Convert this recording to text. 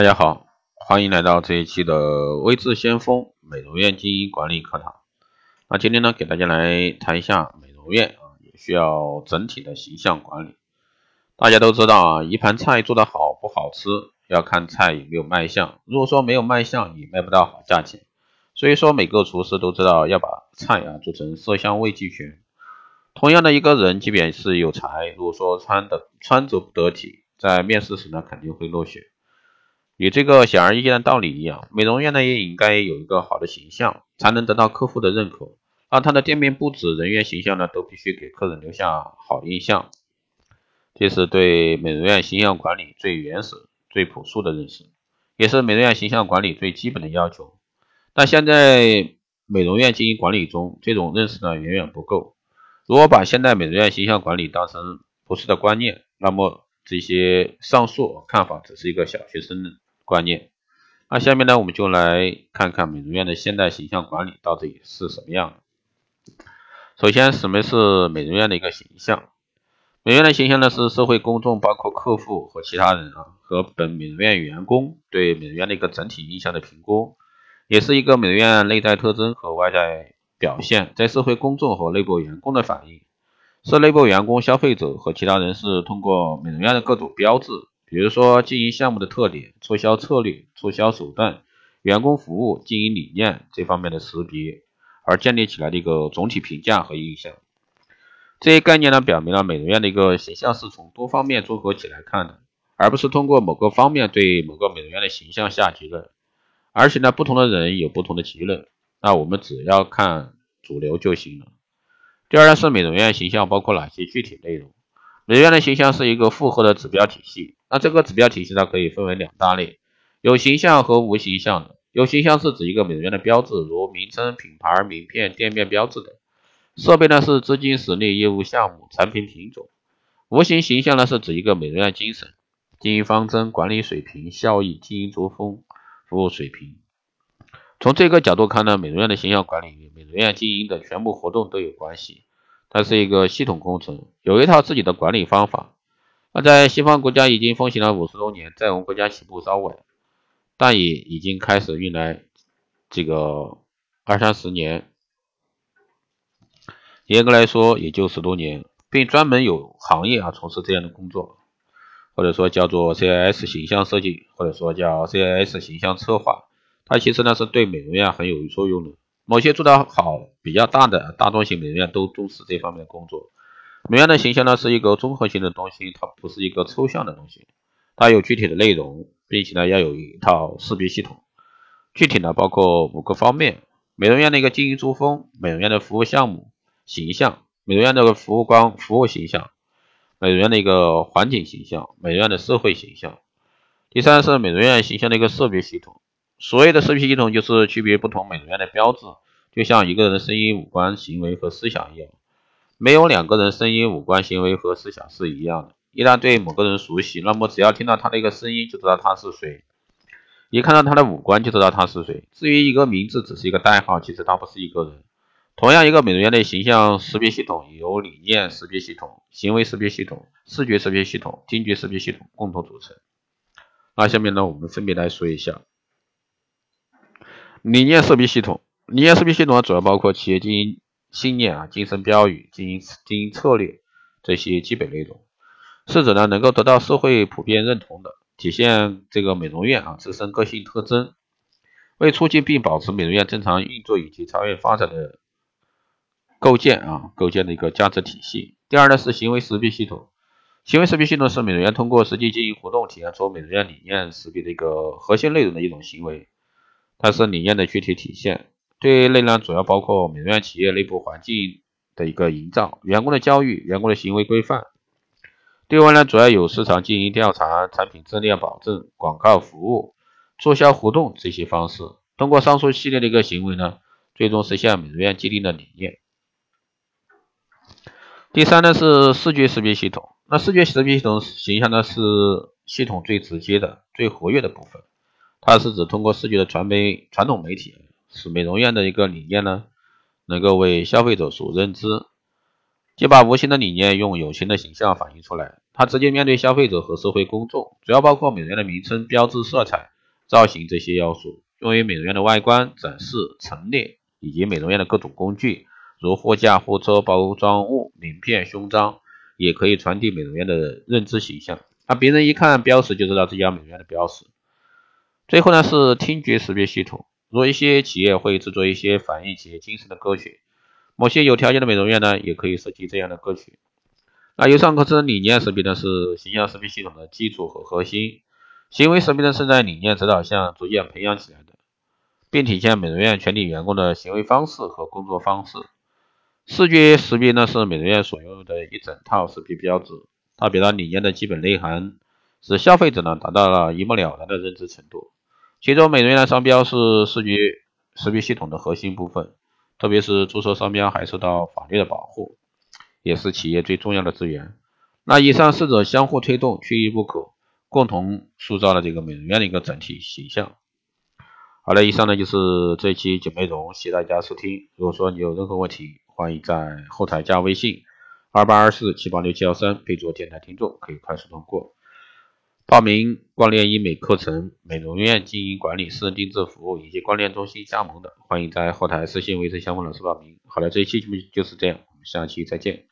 大家好，欢迎来到这一期的微智先锋美容院经营管理课堂。那今天呢，给大家来谈一下美容院啊，也需要整体的形象管理。大家都知道啊，一盘菜做得好不好吃，要看菜有没有卖相。如果说没有卖相，也卖不到好价钱。所以说，每个厨师都知道要把菜啊做成色香味俱全。同样的一个人，即便是有才，如果说穿的穿着不得体，在面试时呢，肯定会落选。与这个显而易见的道理一样，美容院呢也应该有一个好的形象，才能得到客户的认可。而他的店面布置、人员形象呢，都必须给客人留下好印象。这是对美容院形象管理最原始、最朴素的认识，也是美容院形象管理最基本的要求。但现在美容院经营管理中，这种认识呢远远不够。如果把现代美容院形象管理当成不是的观念，那么这些上述看法只是一个小学生的。观念，那下面呢，我们就来看看美容院的现代形象管理到底是什么样。首先，什么是美容院的一个形象？美容院的形象呢，是社会公众，包括客户和其他人啊，和本美容院员工对美容院的一个整体印象的评估，也是一个美容院内在特征和外在表现，在社会公众和内部员工的反应，是内部员工、消费者和其他人士通过美容院的各种标志。比如说经营项目的特点、促销策略、促销手段、员工服务、经营理念这方面的识别，而建立起来的一个总体评价和印象。这些概念呢，表明了美容院的一个形象是从多方面综合起来看的，而不是通过某个方面对某个美容院的形象下结论。而且呢，不同的人有不同的结论，那我们只要看主流就行了。第二呢，是美容院形象包括哪些具体内容？美容院的形象是一个复合的指标体系。那这个指标体系呢，可以分为两大类，有形象和无形象的。有形象是指一个美容院的标志，如名称、品牌、名片、店面标志等。设备呢是资金实力、业务项目、产品品种。无形形象呢是指一个美容院精神、经营方针、管理水平、效益、经营作风、服务水平。从这个角度看呢，美容院的形象管理与美容院经营的全部活动都有关系。它是一个系统工程，有一套自己的管理方法。那在西方国家已经风行了五十多年，在我们国家起步稍晚，但也已经开始运来这个二三十年，严格来说也就十多年，并专门有行业啊从事这样的工作，或者说叫做 CIS 形象设计，或者说叫 CIS 形象策划，它其实呢是对美容院很有作用的。某些做得好、比较大的大众型美容院都重视这方面的工作。美容院的形象呢是一个综合性的东西，它不是一个抽象的东西，它有具体的内容，并且呢要有一套识别系统。具体呢包括五个方面：美容院的一个经营作风、美容院的服务项目形象、美容院的服务光服务形象、美容院的一个环境形象、美容院的社会形象。第三是美容院形象的一个识别系统。所谓的识别系统就是区别不同美容院的标志，就像一个人的声音、五官、行为和思想一样，没有两个人声音、五官、行为和思想是一样的。一旦对某个人熟悉，那么只要听到他的一个声音就知道他是谁，一看到他的五官就知道他是谁。至于一个名字只是一个代号，其实他不是一个人。同样，一个美容院的形象识别系统由理念识别系统、行为识别系统、视觉识别系统、听觉识别系统共同组成。那下面呢，我们分别来说一下。理念识别系统，理念识别系统主要包括企业经营信念啊、精神标语、经营经营策略这些基本内容，是指呢能够得到社会普遍认同的，体现这个美容院啊自身个性特征，为促进并保持美容院正常运作以及长远发展的构建啊构建的一个价值体系。第二呢是行为识别系统，行为识别系统是美容院通过实际经营活动体现出美容院理念识别的一个核心内容的一种行为。它是理念的具体体现，对内呢主要包括美容院企业内部环境的一个营造、员工的教育、员工的行为规范；对外呢主要有市场经营调查、产品质量保证、广告服务、促销活动这些方式。通过上述系列的一个行为呢，最终实现美容院既定的理念。第三呢是视觉识别系统，那视觉识别系统形象呢是系统最直接的、最活跃的部分。它是指通过视觉的传媒传统媒体，使美容院的一个理念呢，能够为消费者所认知。就把无形的理念用有形的形象反映出来。它直接面对消费者和社会公众，主要包括美容院的名称、标志、色彩、造型这些要素，用于美容院的外观展示、陈列，以及美容院的各种工具，如货架、货车、包装物、名片、胸章，也可以传递美容院的认知形象。那别人一看标识就知道这家美容院的标识。最后呢是听觉识别系统，如一些企业会制作一些反映企业精神的歌曲，某些有条件的美容院呢也可以设计这样的歌曲。那由上可知，理念识别呢是形象识别系统的基础和核心，行为识别呢是在理念指导下逐渐培养起来的，并体现美容院全体员工的行为方式和工作方式。视觉识别呢是美容院所拥有的一整套识别标志，它表达理念的基本内涵，使消费者呢达到了一目了然的认知程度。其中，美容院的商标是视觉识别系统的核心部分，特别是注册商标还受到法律的保护。也是企业最重要的资源。那以上四者相互推动，缺一不可，共同塑造了这个美容院的一个整体形象。好了，以上呢就是这一期节目内容，谢谢大家收听。如果说你有任何问题，欢迎在后台加微信二八二四七八六七幺三，备注“电台听众”，可以快速通过报名光电医美课程、美容院经营管理、私人定制服务以及光电中心加盟的，欢迎在后台私信维持相关老师报名。好了，这一期节目就是这样，我们下期再见。